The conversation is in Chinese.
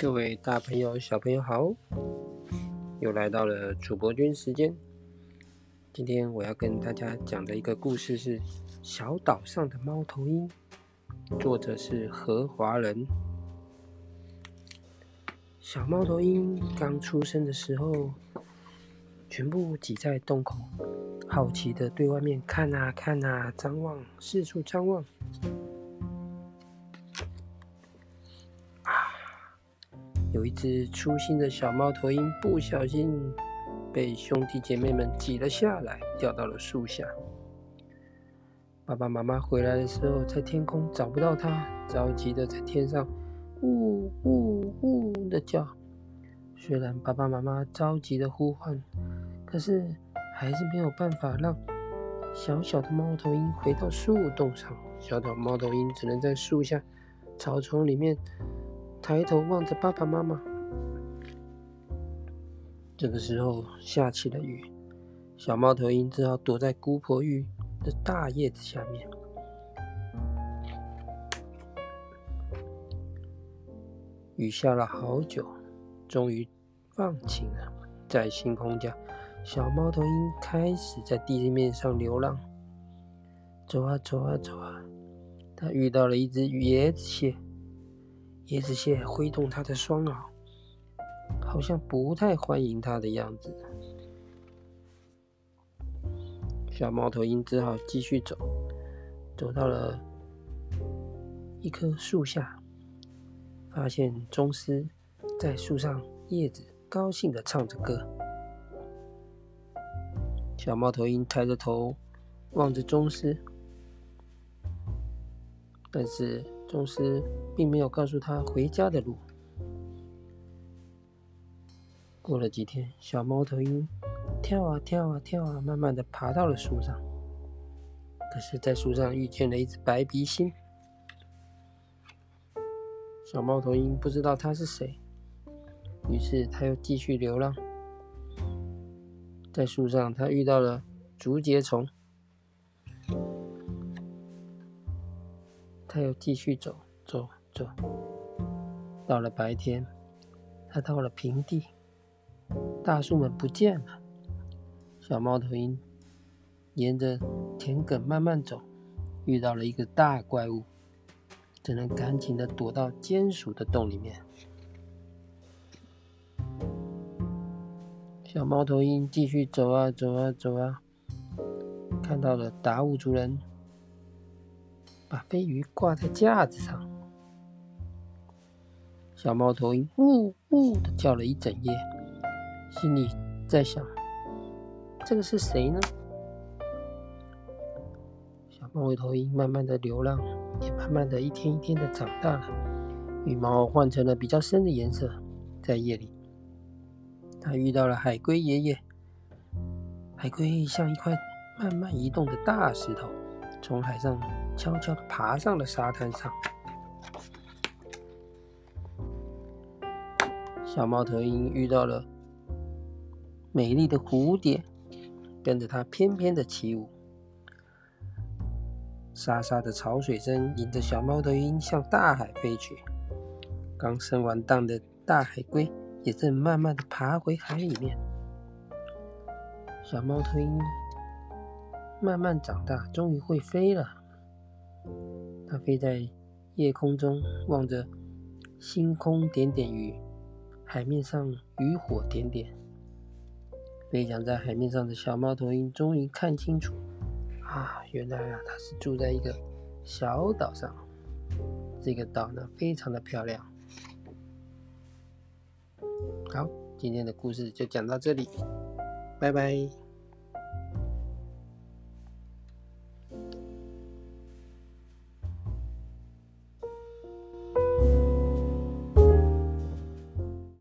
各位大朋友、小朋友好，又来到了主播君时间。今天我要跟大家讲的一个故事是《小岛上的猫头鹰》，作者是何华人。小猫头鹰刚出生的时候，全部挤在洞口，好奇的对外面看啊看啊，张望，四处张望。有一只粗心的小猫头鹰不小心被兄弟姐妹们挤了下来，掉到了树下。爸爸妈妈回来的时候，在天空找不到它，着急的在天上呜呜呜的叫。虽然爸爸妈妈着急的呼唤，可是还是没有办法让小小的猫头鹰回到树洞上。小小猫头鹰只能在树下草丛里面。抬头望着爸爸妈妈。这个时候下起了雨，小猫头鹰只好躲在姑婆芋的大叶子下面。雨下了好久，终于放晴了。在星空下，小猫头鹰开始在地面上流浪，走啊走啊走啊，它遇到了一只椰子蟹。椰子蟹挥动它的双螯，好像不太欢迎它的样子。小猫头鹰只好继续走，走到了一棵树下，发现宗师在树上叶子高兴地唱着歌。小猫头鹰抬着头望着宗师，但是。宗师并没有告诉他回家的路。过了几天，小猫头鹰跳啊跳啊跳啊，慢慢的爬到了树上。可是，在树上遇见了一只白鼻心。小猫头鹰不知道他是谁，于是他又继续流浪。在树上，他遇到了竹节虫。他又继续走走走，到了白天，他到了平地，大树们不见了。小猫头鹰沿着田埂慢慢走，遇到了一个大怪物，只能赶紧的躲到坚鼠的洞里面。小猫头鹰继续走啊走啊走啊，看到了达悟族人。把飞鱼挂在架子上，小猫头鹰呜呜的叫了一整夜，心里在想：这个是谁呢？小猫头鹰慢慢的流浪，也慢慢的一天一天的长大了，羽毛换成了比较深的颜色。在夜里，它遇到了海龟爷爷，海龟像一块慢慢移动的大石头，从海上。悄悄地爬上了沙滩上，小猫头鹰遇到了美丽的蝴蝶，跟着它翩翩的起舞。沙沙的潮水声引着小猫头鹰向大海飞去。刚生完蛋的大海龟也正慢慢地爬回海里面。小猫头鹰慢慢长大，终于会飞了。它飞在夜空中，望着星空点点与海面上渔火点点。飞翔在海面上的小猫头鹰终于看清楚，啊，原来啊，它是住在一个小岛上。这个岛呢，非常的漂亮。好，今天的故事就讲到这里，拜拜。